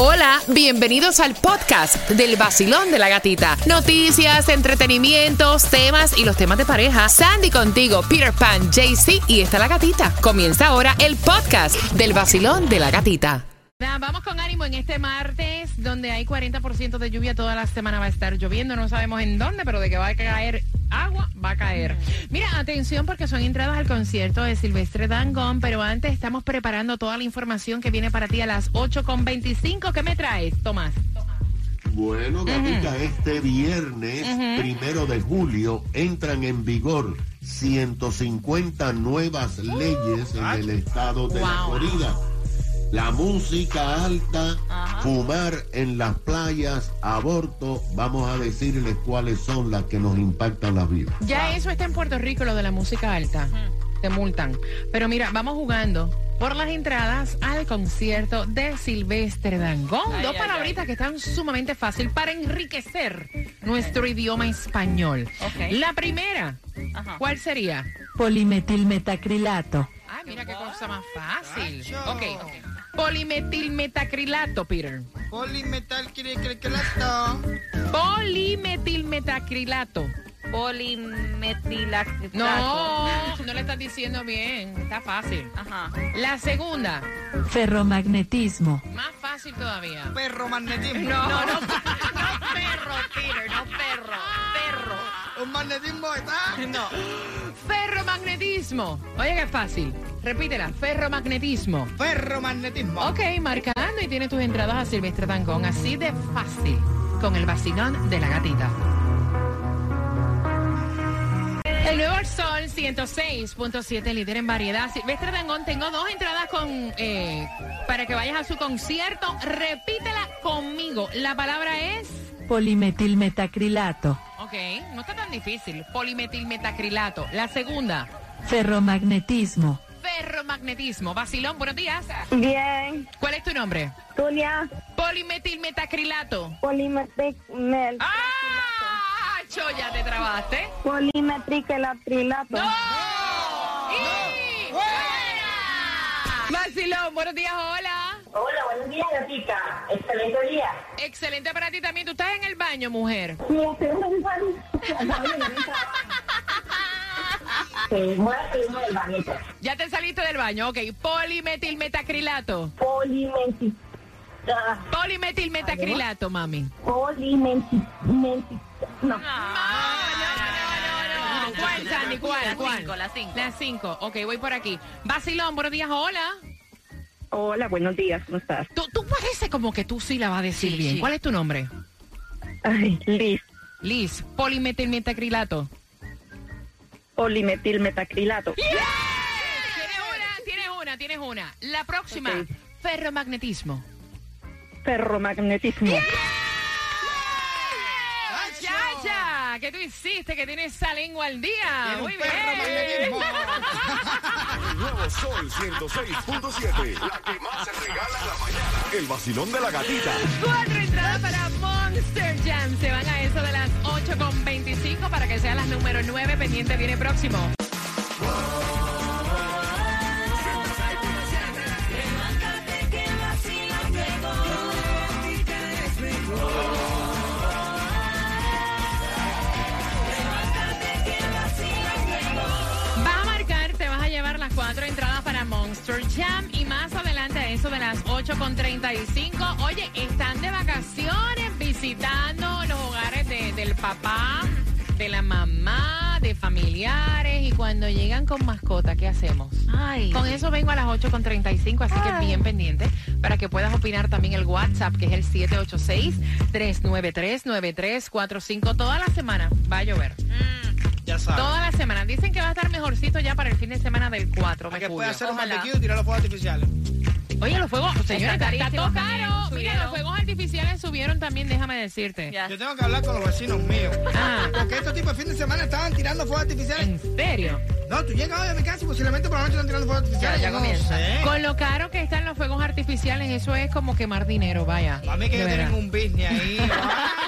Hola, bienvenidos al podcast del vacilón de la gatita. Noticias, entretenimientos, temas y los temas de pareja. Sandy contigo, Peter Pan, JC y está la gatita. Comienza ahora el podcast del vacilón de la gatita. Vamos con ánimo en este martes, donde hay 40% de lluvia. Toda la semana va a estar lloviendo. No sabemos en dónde, pero de que va a caer agua, va a caer. Mira, atención, porque son entradas al concierto de Silvestre Dangón. Pero antes estamos preparando toda la información que viene para ti a las 8.25. ¿Qué me traes, Tomás? Bueno, gatita, este viernes, primero de julio, entran en vigor 150 nuevas leyes en el estado de la. Florida. La música alta, fumar en las playas, aborto, vamos a decirles cuáles son las que nos impactan la vida. Ya eso está en Puerto Rico, lo de la música alta. Te multan. Pero mira, vamos jugando por las entradas al concierto de Silvestre Dangón. Dos palabritas que están sumamente fácil para enriquecer nuestro idioma español. La primera, ¿cuál sería? Polimetilmetacrilato. Ay, mira qué cosa más fácil. Ok, ok. Polimetilmetacrilato, Peter. Polimetal crilato. Polimetilmetacrilato. Polimetilacetato. No, no le estás diciendo bien. Está fácil. Ajá. La segunda, Ferromagnetismo. más fácil todavía. Perro magnetismo. No, no, no, perro, Peter, no perro, perro. Un magnetismo está. No. Ferromagnetismo. Oye, que es fácil. Repítela, ferromagnetismo. Ferromagnetismo. Ok, marcando y tienes tus entradas a Silvestre Dangón. Así de fácil. Con el vacilón de la gatita. El nuevo Sol 106.7, líder en variedad. Silvestre Dangón, tengo dos entradas con eh, para que vayas a su concierto. Repítela conmigo. La palabra es. Polimetilmetacrilato. Ok, no está tan difícil. Polimetilmetacrilato. La segunda, Ferromagnetismo. ferromagnetismo. Vacilón, buenos días. Bien, ¿Cuál es tu nombre? Tulia, Polimetilmetacrilato. polimetric, mel, ¡Ah! Choya, te trabaste. polimetricelatrilato. ¡No! ¡Y fuera! Vacilón, buenos días, hola. Hola, buenos días, gatita. Excelente día. Excelente para ti también. Tú estás en el baño, mujer. Sí, estoy en el baño. Sí, del. Ya te saliste del baño. Ok, polimetilmetacrilato. Polimenti... ah, Polimetilmetacrilato, mami. Polimenti... menti- no. No, no, no, no. ¿Cuál, Sandy? ¿Cuál? ¿Cuál? cinco, las cinco. Las cinco. Ok, voy por aquí. Vacilón, buenos días, hola. Hola, buenos días, ¿cómo estás? Tú, tú pareces como que tú sí la vas a decir Sí, bien. sí. ¿Cuál es tu nombre? Ay, Liz, Liz, polimetilmetacrilato. polimetilmetacrilato. Tienes una, tienes una, tienes una. La próxima, Ok. ferromagnetismo. Ferromagnetismo. ¡Chacha! ¿Qué tú hiciste que tienes esa lengua al día? Muy bien. El nuevo Sol 106.7. La que más se regala en la mañana. El vacilón de la gatita. Cuatro entradas para Monster Jam. Se van a eso de las 8.25 para que sea las número 9. Pendiente viene próximo. Monster Jam y más adelante a eso de las 8.35. Oye, están de vacaciones visitando los hogares de- del papá, de la mamá, de familiares y cuando llegan con mascota, ¿qué hacemos? Ay. Con eso vengo a las 8.35, así que bien pendiente para que puedas opinar también el WhatsApp, que es el 786-393-9345. Toda la semana va a llover. Ya sabes. Toda la semana. Dicen que va a estar mejorcito ya para el fin de semana del 4 Para de que pueda julio. hacer un Ojalá. barbecue y tirar los fuegos artificiales. Oye, los fuegos, señores, está, está todo caro. Mira, los fuegos artificiales subieron también, déjame decirte. Ya. Yo tengo que hablar con los vecinos míos. Ah, Porque estos tipos de fin de semana estaban tirando fuegos artificiales. ¿en serio? No, tú llegas hoy a mi casa y posiblemente por la noche están tirando fuegos artificiales. Ya, ya no comienza. sé. Con lo caro que están los fuegos artificiales, eso es como quemar dinero, vaya. Para mí que tienen un business ahí.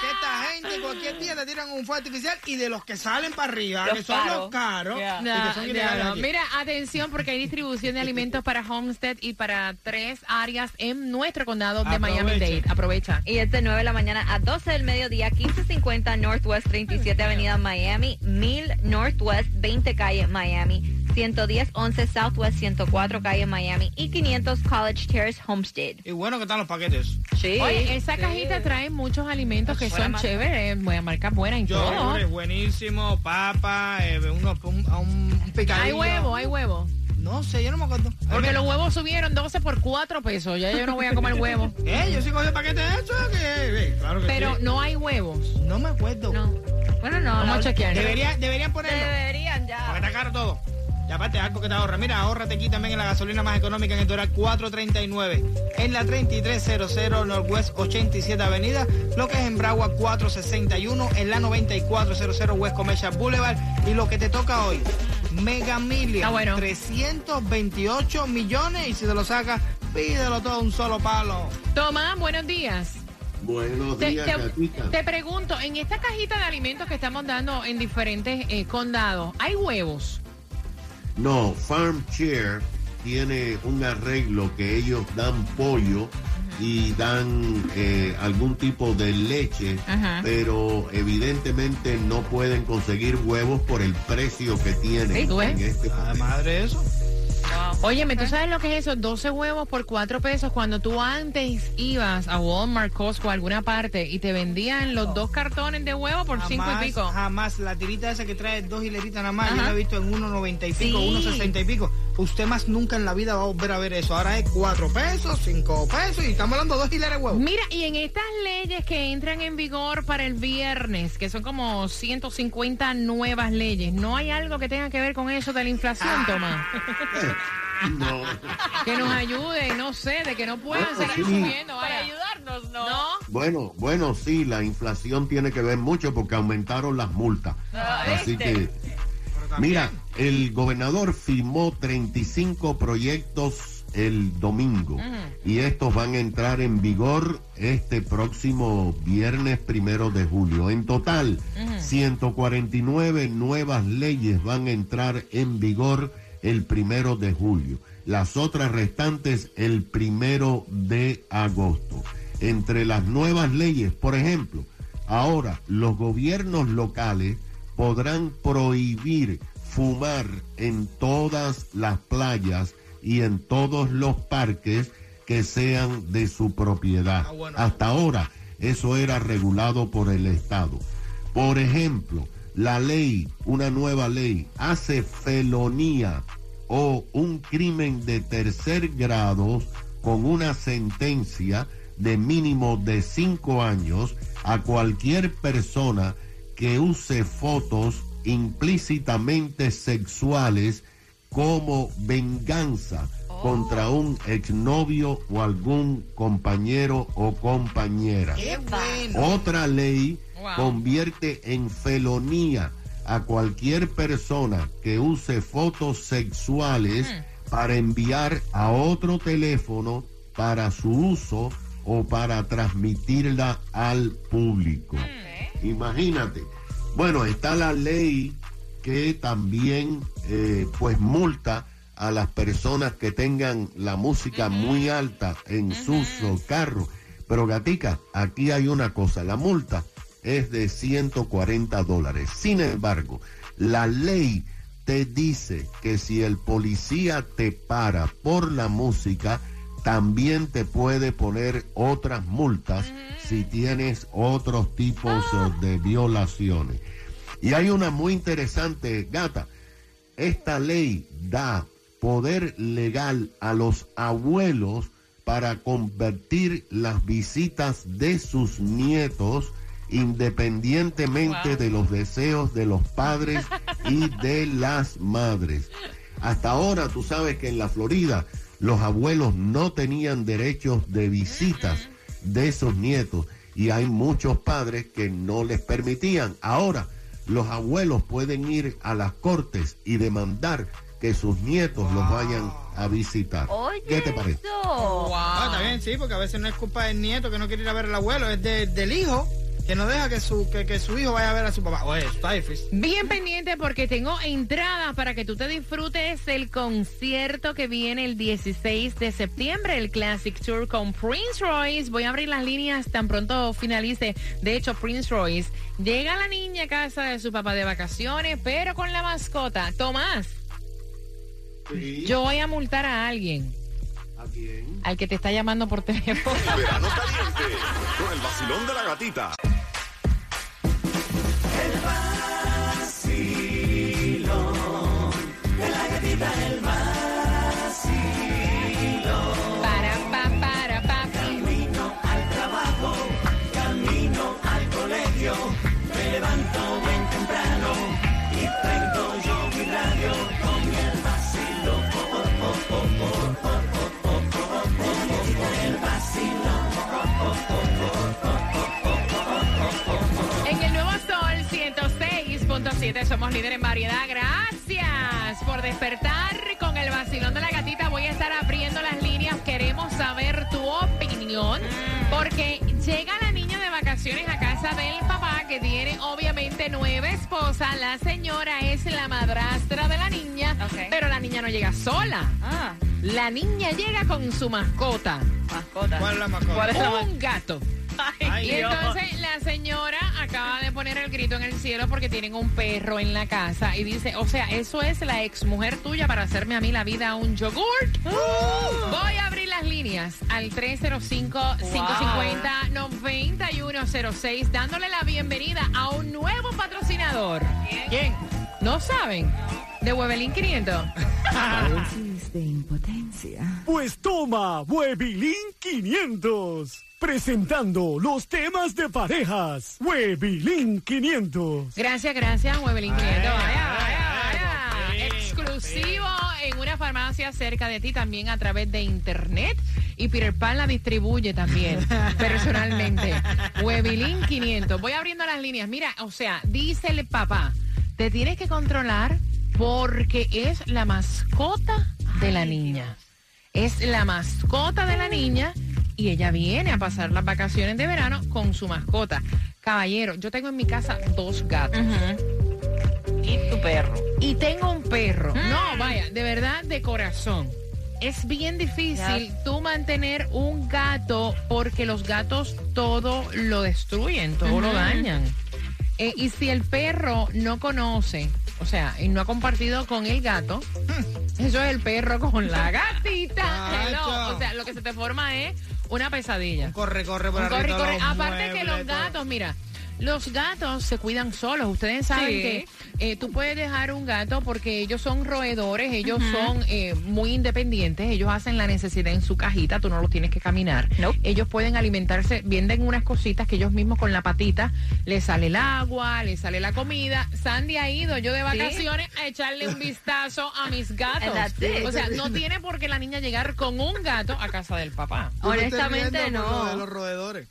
que esta gente cualquier día te tiran un fuego artificial y de los que salen para arriba, Los que son caros. los caros, Yeah. y No, que son no, ilegales no. aquí. Mira, atención porque hay distribución de alimentos para Homestead y para tres áreas en nuestro condado de. Miami-Dade. Aprovecha. Y es de 9 de la mañana a 12 del mediodía, 1550 Northwest 37 Avenida Miami, 1000 Northwest 20 Calle Miami, 110 11 Southwest 104 Calle Miami y 500 College Terrace Homestead. Y bueno que están los paquetes. Sí. Oye, esa sí. cajita trae muchos alimentos que son más. chéveres, buena marca buena y todo. Yogures, buenísimo, papa, eh, un, un, picadillo. Hay huevo, hay huevo. No sé, yo no me acuerdo. Porque los huevos subieron 12 por 4 pesos. Ya yo no voy a comer huevo. Eh, yo sí cogí el paquete de eso, que, eh, claro que Pero sí. no hay huevos. No me acuerdo. No. Bueno, no. Vamos a chequear. Debería, deberían ponerlo. Deberían Para ya. que está caro todo. Y aparte, algo que te ahorra. Mira, ahórrate aquí también en la gasolina más económica en el Doral 439. En la 3300 Northwest 87 Avenida. Lo que es en Broward 461. En la 9400 West Commercial Boulevard. Y lo que te toca hoy. Mega Million. Ah, bueno. 328 millones. Y si te lo sacas, pídelo todo a un solo palo. Tomás, buenos días. Buenos Te, días, te- Gatica. te pregunto, en esta cajita de alimentos que estamos dando en diferentes eh, condados, ¿hay huevos? No, Farm Chair tiene un arreglo que ellos dan pollo y dan eh, algún tipo de leche, Ajá. pero evidentemente no pueden conseguir huevos por el precio que tienen en este. Además de eso. Óyeme, ¿tú sabes lo que es eso? 12 huevos por 4 pesos. Cuando tú antes ibas a Walmart, Costco, a alguna parte y te vendían los dos cartones de huevo por 5 Jamás, y pico. jamás. La tirita esa que trae dos hileritas nada más, yo la he visto en 1.90 y pico, Sí. 1.60 y pico. Usted más nunca en la vida va a volver a ver eso. Ahora es 4 pesos, 5 pesos y estamos hablando de dos hileras de huevos. Mira, y en estas leyes que entran en vigor para el viernes, que son como 150 nuevas leyes, ¿no hay algo que tenga que ver con eso de la inflación, Tomás? No. Que nos ayude, no sé, de que no puedan Bueno, seguir sí. subiendo. Para ayudarnos, ¿no? ¿No? Bueno, bueno, sí, la inflación tiene que ver mucho porque aumentaron las multas. Así que, mira, el gobernador firmó 35 proyectos el domingo y estos van a entrar en vigor este próximo viernes primero de julio. En total, 149 nuevas leyes van a entrar en vigor el primero de julio. Las otras restantes el primero de agosto. Entre las nuevas leyes, por ejemplo, ahora los gobiernos locales podrán prohibir fumar en todas las playas y en todos los parques que sean de su propiedad. Ah. Hasta ahora eso era regulado por el Estado. Por ejemplo, la ley, una nueva ley, hace felonía o un crimen de tercer grado con una sentencia de mínimo de cinco años a cualquier persona que use fotos implícitamente sexuales como venganza contra un exnovio o algún compañero o compañera. ¡Qué bueno! Otra ley Wow. convierte en felonía a cualquier persona que use fotos sexuales para enviar a otro teléfono para su uso o para transmitirla al público. Imagínate. Bueno, está la ley que también eh, pues multa a las personas que tengan la música muy alta en sus oh, carros. Pero gatica, aquí hay una cosa, la multa es de 140 dólares. Sin embargo, la ley te dice que si el policía te para por la música, también te puede poner otras multas si tienes otros tipos eh, de violaciones. Y hay una muy interesante, gata. Esta ley da poder legal a los abuelos para convertir las visitas de sus nietos independientemente de los deseos de los padres y de las madres. Hasta ahora tú sabes que en la Florida los abuelos no tenían derechos de visitas de esos nietos y hay muchos padres que no les permitían. Ahora los abuelos pueden ir a las cortes y demandar que sus nietos los vayan a visitar. Oye, ¿Qué te parece? eso. Ah, está bien, sí, porque a veces no es culpa del nieto que no quiere ir a ver al abuelo, es de- del hijo que no deja que su, que, que su hijo vaya a ver a su papá. Oye, está difícil. Bien pendiente porque tengo entradas para que tú te disfrutes el concierto que viene el 16 de septiembre, el Classic Tour con Prince Royce. Voy a abrir las líneas tan pronto finalice. De hecho, Prince Royce llega a la niña a casa de su papá de vacaciones, pero con la mascota. Tomás, Sí. yo voy a multar a alguien, ¿A quién? al que te está llamando por teléfono. Verano caliente con el vacilón de la gatita. 106.7 somos líder en variedad. Gracias por despertar con el vacilón de la gatita. Voy a estar abriendo las líneas. Queremos saber tu opinión porque llega la niña de vacaciones a casa del papá que tiene obviamente nueve esposas. La señora es la madrastra de la niña, pero la niña no llega sola. Ah, La niña llega con su mascota, mascota. ¿Cuál es la mascota? ¿Cuál es la un gato. Ay, Y Dios. entonces la señora acaba de poner el grito en el cielo porque tienen un perro en la casa y dice, o sea, eso es la exmujer tuya para hacerme a mí la vida un yogurt. Voy a abrir las líneas al 305-550-9106 dándole la bienvenida a un nuevo patrocinador. ¿Quién? ¿No saben? De Huevelín 500. Dosis de impotencia. Pues toma, Webilin 500. Presentando los temas de parejas. Webilin 500. Gracias, gracias, Huevelín 500. Vaya, vaya, ay, vaya. por fin, Exclusivo en una farmacia cerca de ti, también a través de internet. Y Peter Pan la distribuye también, personalmente. Webilin 500. Voy abriendo las líneas. Mira, o sea, dice el papá, te tienes que controlar porque es la mascota de la niña. Es la mascota de la niña y ella viene a pasar las vacaciones de verano con su mascota. Caballero, yo tengo en mi casa dos gatos. Y tu perro. Y tengo un perro. No, vaya, de verdad, de corazón. Es bien difícil tú mantener un gato porque los gatos todo lo destruyen, todo lo dañan. Eh, y si el perro no conoce, o sea, y no ha compartido con el gato, eso es el perro con la gatita. Chacho. O sea, lo que se te forma es una pesadilla. Corre, corre por Un corre, arriba. corre. Aparte que los gatos, mira, los gatos se cuidan solos. Ustedes saben Sí. que eh, tú puedes dejar un gato porque ellos son roedores, ellos son eh, muy independientes, ellos hacen la necesidad en su cajita, tú no los tienes que caminar. Nope. Ellos pueden alimentarse, venden unas cositas que ellos mismos con la patita les sale el agua, les sale la comida. Sandy ha ido yo de vacaciones a echarle un vistazo a mis gatos. O sea, no tiene por qué la niña llegar con un gato a casa del papá. Honestamente, lo de no. los roedores.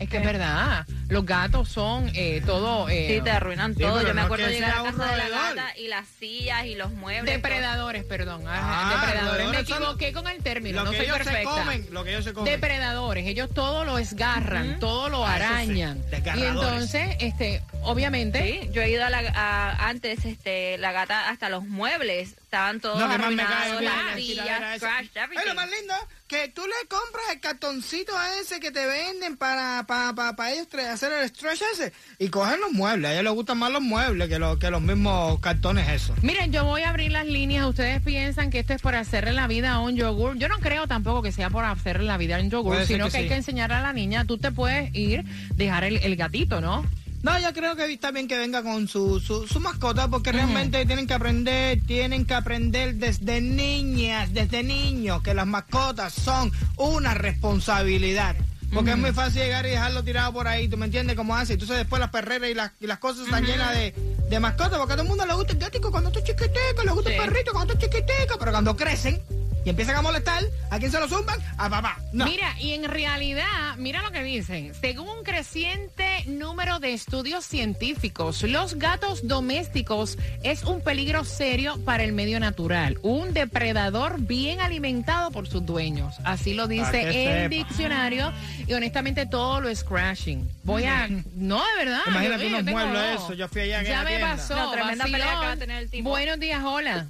Es que es verdad, los gatos son eh, todo eh, Sí, te arruinan Sí, todo. Yo me no acuerdo llegar a casa de la gata y las sillas y los muebles. depredadores, perdón, ajá, Ah, depredadores. Me equivoqué con el término, Lo no que soy ellos perfecta. se comen, lo que ellos se comen. Depredadores, ellos todo lo esgarran, todo lo Ah, eso sí, arañan. y entonces, este, obviamente, Sí, yo he ido a la, a- antes, este, la gata, hasta los muebles, estaban todos No, que más me cae arruinados, las sillas, crashed, Ay, everything. lo más lindo que tú le compras el cartoncito a ese que te venden para, para, para, para ellos hacer el stretch ese y cogen los muebles. A ellos les gustan más los muebles que, los que los mismos cartones esos. miren, yo voy a abrir las líneas. Ustedes piensan que esto es por hacerle la vida a un yogur. Yo no creo tampoco que sea por hacerle la vida a un yogur, sino que que, hay que enseñarle a la niña. Tú te puedes ir, dejar el, el gatito, ¿no? No, yo creo que está bien que venga con su, su, su mascota porque realmente tienen que aprender, tienen que aprender desde niñas, desde niños, que las mascotas son una responsabilidad. Porque es muy fácil llegar y dejarlo tirado por ahí, ¿tú me entiendes cómo hace? Entonces después las perreras y las, y las cosas están llenas de, de mascotas, porque a todo el mundo le gusta el gatico cuando está chiquitico, le gusta el perrito cuando está chiquitico, pero cuando crecen, y empiezan a molestar, ¿a quién se lo zumban? A papá. No. Mira, y en realidad, mira lo que dicen. Según un creciente número de estudios científicos, los gatos domésticos es un peligro serio para el medio natural. Un depredador bien alimentado por sus dueños. Así lo dice el sepa. diccionario. Y honestamente todo lo es crashing. Voy a... No, de verdad. Imagínate yo- yo unos tengo muebles eso, yo fui allá en Ya me tienda. pasó. No, tremenda pelea que va a tener el tipo. Buenos días, hola.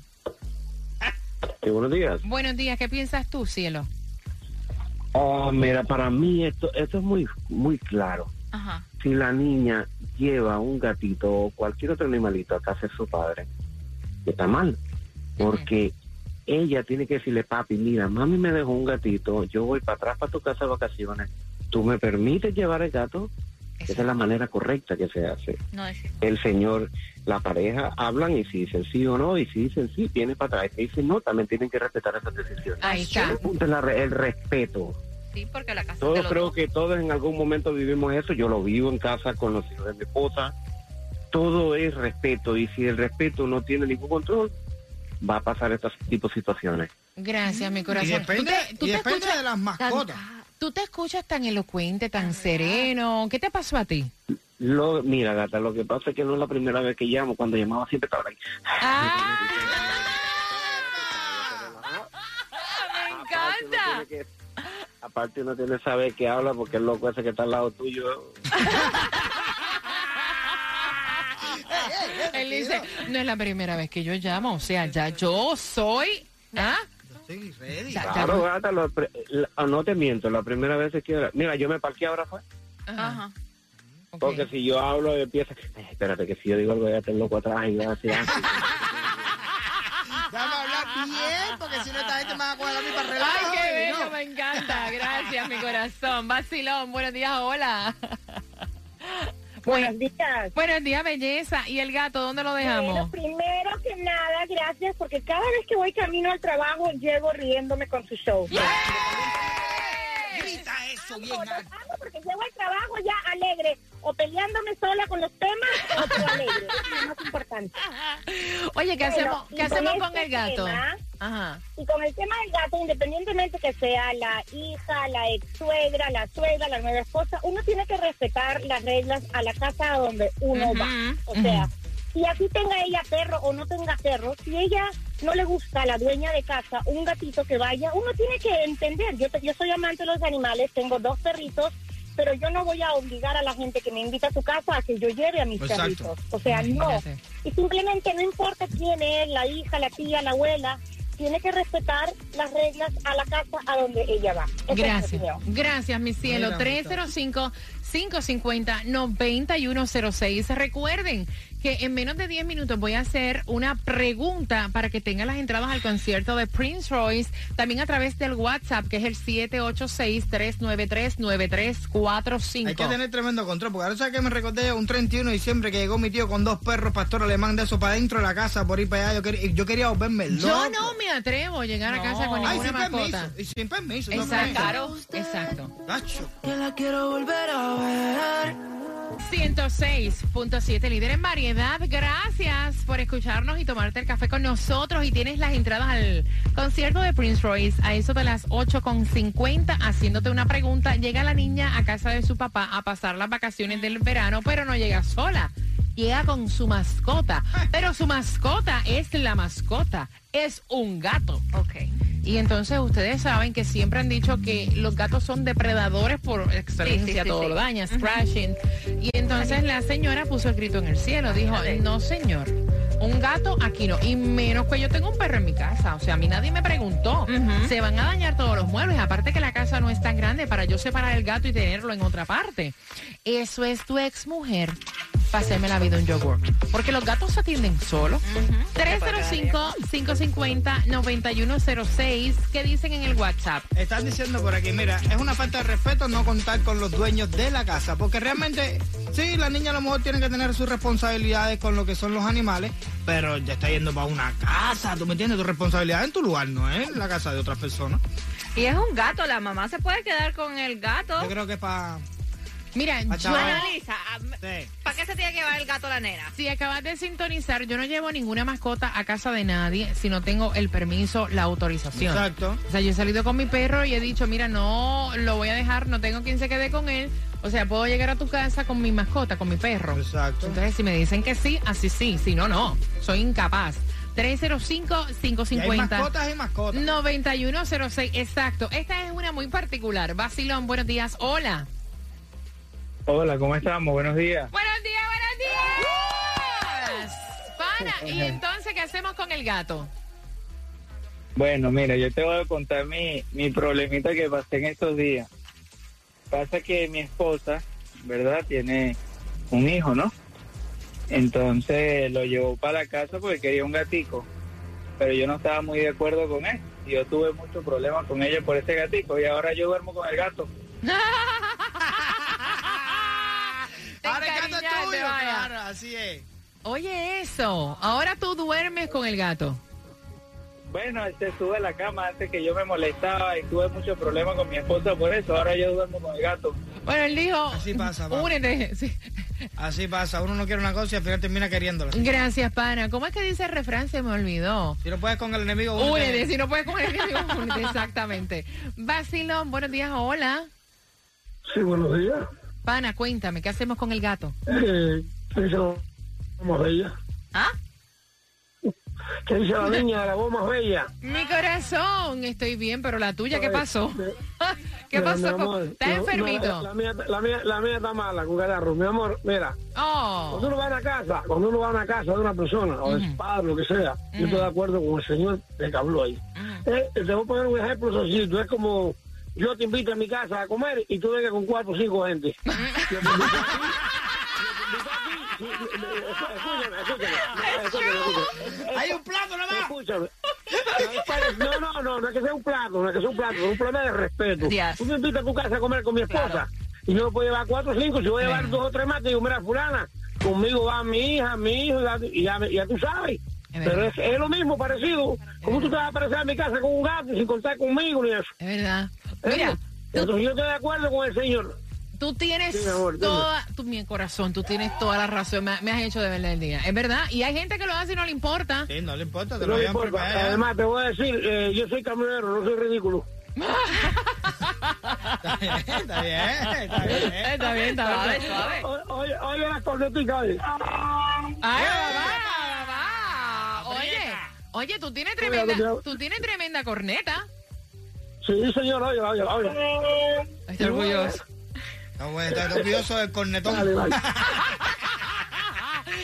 Sí, buenos días. Buenos días, ¿qué piensas tú, cielo? Oh, mira, para mí esto, esto es muy, muy claro. Ajá. Si la niña lleva un gatito o cualquier otro animalito a casa de su padre, está mal. Porque ella tiene que decirle, papi, mira, mami me dejó un gatito, yo voy para atrás para tu casa de vacaciones. ¿Tú me permites llevar el gato? Esa es la manera correcta que se hace. No es El señor, la pareja hablan y si dicen sí o no, y si dicen sí, viene para atrás. Y si dicen no, también tienen que respetar esas decisiones. Ahí está. El punto es la re- el respeto. Sí, porque la casa Todos te creo que todos en algún momento vivimos eso. Yo lo vivo en casa con los hijos de mi esposa. Todo es respeto y si el respeto no tiene ningún control, va a pasar este tipo de situaciones. Gracias, mi Y corazón. depende, ¿Tú te, tú y te depende escuchas, de las mascotas. tú te escuchas tan elocuente, tan sereno. ¿Qué te pasó a ti? Lo, mira, gata, lo que pasa es que no es la primera vez que llamo. Cuando llamaba siempre estaba ahí. ¡Ah! ¡Me Aparte, uno encanta! tiene que- Aparte uno tiene que saber que habla porque el loco ese que está al lado tuyo. Él dice, no es la primera vez que yo llamo, o sea, ya yo soy... ¿Ah? Sí, ready. Ya, Claro, gata, lo la- no te miento, la primera vez es que... Mira, yo me parqué ahora fue. Ajá. Ajá. Porque si yo hablo y empieza... "Ay, espérate, que si yo digo algo ya te loco atrás y va así, así. Déjame hablar bien, porque si no esta gente me va a coger a mí para relajo. Ay, qué bello, no. me encanta. Gracias, mi corazón. Vacilón, buenos días, hola. Buenos días. Buenos días, belleza. ¿Y el gato, dónde lo Bueno, dejamos? primero que nada, gracias, porque cada vez que voy camino al trabajo llego riéndome con su show. Grita eso bien porque llego al trabajo ya alegre, o peleándome sola con los temas, o alegre. Es lo más importante. Oye, ¿qué hacemos, ¿qué hacemos con este el gato? Ajá. Y con el tema del gato, independientemente que sea la hija, la ex suegra, la suegra, la nueva esposa, uno tiene que respetar las reglas a la casa a donde uno Ujú, va. O ujú. sea, si así tenga ella perro o no tenga perro, si ella no le gusta a la dueña de casa un gatito que vaya, uno tiene que entender. Yo, te- yo soy amante de los animales, tengo dos perritos, pero yo no voy a obligar a la gente que me invita a su casa a que yo lleve a mis Exacto. perritos. O sea, no. Y simplemente no importa quién es, la hija, la tía, la abuela, tiene que respetar las reglas a la casa a donde ella va. Esa es mi Gracias. Gracias, mi cielo. Mira, 305-550-9106. Recuerden que en menos de 10 minutos voy a hacer una pregunta para que tengan las entradas al concierto de Prince Royce, también a través del WhatsApp, que es el 786-393-9345. Hay que tener tremendo control, porque ahora sabes que me recordé un 31 de diciembre que llegó mi tío con dos perros pastor alemán de eso para dentro de la casa, por ir para allá. Yo quería, yo quería volverme loco. Yo no me atrevo a llegar a casa con Ay, ninguna sin mascota. permiso. Y sin permiso. no Exacto. permiso. Exacto. Tacho. 106.7 líder en variedad. Gracias por escucharnos y tomarte el café con nosotros. Y tienes las entradas al concierto de Prince Royce a eso de las 8.50 haciéndote una pregunta. Llega la niña a casa de su papá a pasar las vacaciones del verano, pero no llega sola. Llega con su mascota. Pero su mascota es la mascota. Es un gato. Ok. Y entonces ustedes saben que siempre han dicho que los gatos son depredadores por excelencia, Sí, sí, sí, todo lo daña, scratching. Y entonces la señora puso el grito en el cielo, dijo, no señor, un gato aquí no, y menos que yo tengo un perro en mi casa, o sea, a mí nadie me preguntó, se van a dañar todos los muebles, aparte que la casa no es tan grande para yo separar el gato y tenerlo en otra parte. Eso es tu ex mujer. Para hacerme la vida un yogur. Porque los gatos se atienden solos. 305-550-9106. ¿Qué dicen en el WhatsApp? Están diciendo por aquí, mira, es una falta de respeto no contar con los dueños de la casa, porque realmente, sí, la niña a lo mejor tiene que tener sus responsabilidades con lo que son los animales, pero ya está yendo para una casa, ¿tú me entiendes? Tu responsabilidad en tu lugar, no es en la casa de otras personas. Y es un gato, la mamá se puede quedar con el gato. Yo creo que para Mira, yo... Analiza, Sí. ¿para qué se tiene que llevar el gato a la nena? Si acabas de sintonizar, yo no llevo ninguna mascota a casa de nadie si no tengo el permiso, la autorización. Exacto. O sea, yo he salido con mi perro y he dicho, mira, no lo voy a dejar, no tengo quien se quede con él. O sea, puedo llegar a tu casa con mi mascota, con mi perro. Exacto. Entonces, si me dicen que sí, así sí. Si no, no. Soy incapaz. Y hay 305-550. mascotas y mascotas. 9106, exacto. Esta es una muy particular. Basilón, buenos días. Hola. Hola, ¿cómo estamos? Buenos días. Buenos días, buenos días. Pana, ¿y entonces qué hacemos con el gato? Bueno, mira, yo te voy a contar mi, mi problemita que pasé en estos días. Pasa que mi esposa, ¿verdad? Tiene un hijo, ¿no? Entonces lo llevó para la casa porque quería un gatico. Pero yo no estaba muy de acuerdo con él. Y yo tuve muchos problemas con ella por ese gatico. Y ahora yo duermo con el gato. Ahora el gato es tuyo, vaya. claro, así es. Oye, eso. Ahora tú duermes con el gato. Bueno, él se sube a la cama antes que yo me molestaba y tuve muchos problemas con mi esposa por eso. Ahora yo duermo con el gato. Bueno, él dijo, Así pasa, únete. Sí. Así pasa. Uno no quiere una cosa y al final termina queriéndola. Gracias, pana. ¿Cómo es que dice el refrán? Se me olvidó. Si no puedes con el enemigo, únete. Únete, si no puedes con el enemigo, únete, exactamente. Basilón, buenos días, hola. Sí, buenos días. Pana, cuéntame, ¿qué hacemos con el gato? Eh, ¿Qué dice la voz más bella? ¿Ah? ¿Qué dice la niña de la voz más bella? Mi corazón, estoy bien, pero la tuya, ¿qué pasó? ¿Qué pasó? ¿Estás enfermito? la, mía, la, mía, la mía está mala, cucaracho. Mi amor, mira, Oh. cuando uno va a una casa, cuando uno va a una casa de una persona, o de su padre, lo que sea, yo estoy de acuerdo con el señor que habló ahí. Eh, te voy a poner un ejemplo sencillo. Es como yo te invito a mi casa a comer y tú vengas con cuatro o cinco gente. Yo te invito a ti, yo te invito a ti, sí, Escúchame, escúchame. escúchame, escúchame. Hay un plato nada más. Escúchame. No, no, no, no es que sea un plato, no es que sea un plato, es un problema de respeto. Yes. Tú me invitas a tu casa a comer con mi esposa Claro. y yo puedo llevar cuatro o cinco, si voy a llevar dos o tres más, te digo, mira, fulana, conmigo va mi hija, mi hijo, y ya, ya, tú sabes. Es Pero es, es lo mismo, parecido. ¿Cómo tú te vas a aparecer a mi casa con un gato sin contar conmigo ni eso? Es verdad. ¿Eh? Mira, Entonces yo estoy de acuerdo con el señor. tú tienes Sí, amor, toda, mi corazón, tú tienes toda la razón, me, me has hecho de verdad el día. Es verdad, y hay gente que lo hace y no le importa. Sí, no le importa, te No lo importa. Además, te voy a decir, eh, yo soy camionero, no soy ridículo. Está bien, está bien, está bien. Está bien, está bien. suave. O- Oye, oye las corneticas, oye. Ay, mamá, mamá. Oye, oye, tú tienes tremenda, tú tienes tremenda corneta. Sí, señor, oye, oye, oye. Estoy orgulloso. Está bueno, está orgulloso del cornetón. Dale, dale.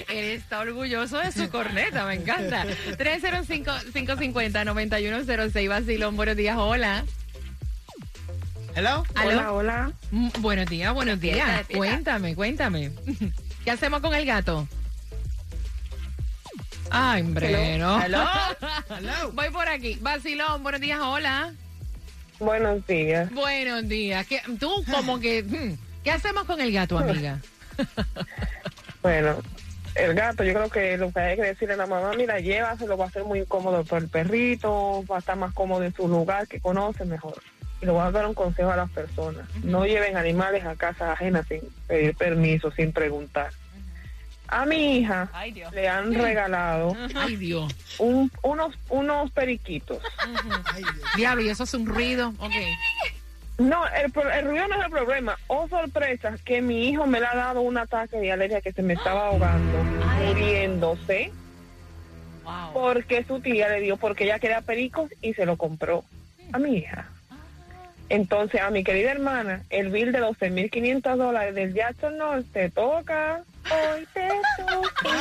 Él está orgulloso de su corneta, me encanta. 305-550-9106, Basilón, buenos días, hola. Hello. Hola, hola. Mm, Buenos días, buenos días. Cuéntame, cuéntame. ¿Qué hacemos con el gato? Ay, hombre, no. Hello. Hello. Voy por aquí. Basilón, buenos días, hola. Buenos días. Buenos días. ¿Qué- tú como que... hmm, ¿Qué hacemos con el gato, amiga? Bueno, el gato, yo creo que lo que hay que decirle a la mamá, mira, llévaselo, va a ser muy incómodo para el perrito, va a estar más cómodo en su lugar, que conoce mejor. Y le voy a dar un consejo a las personas. No lleven animales a casas ajenas sin pedir permiso, sin preguntar. A mi hija Ay, Dios. le han regalado Ay, Dios. un- unos, unos periquitos. Ay, Dios. Diablo, y eso es un ruido. No, el, el ruido no es el problema. Oh, sorpresa, que mi hijo me le ha dado un ataque de alergia que se me estaba ahogando, muriéndose, Wow. porque su tía le dio, porque ella quería pericos y se lo compró a mi hija. Entonces, a mi querida hermana, el bill de 12.500 dólares del Jackson North te toca. Hoy te toca.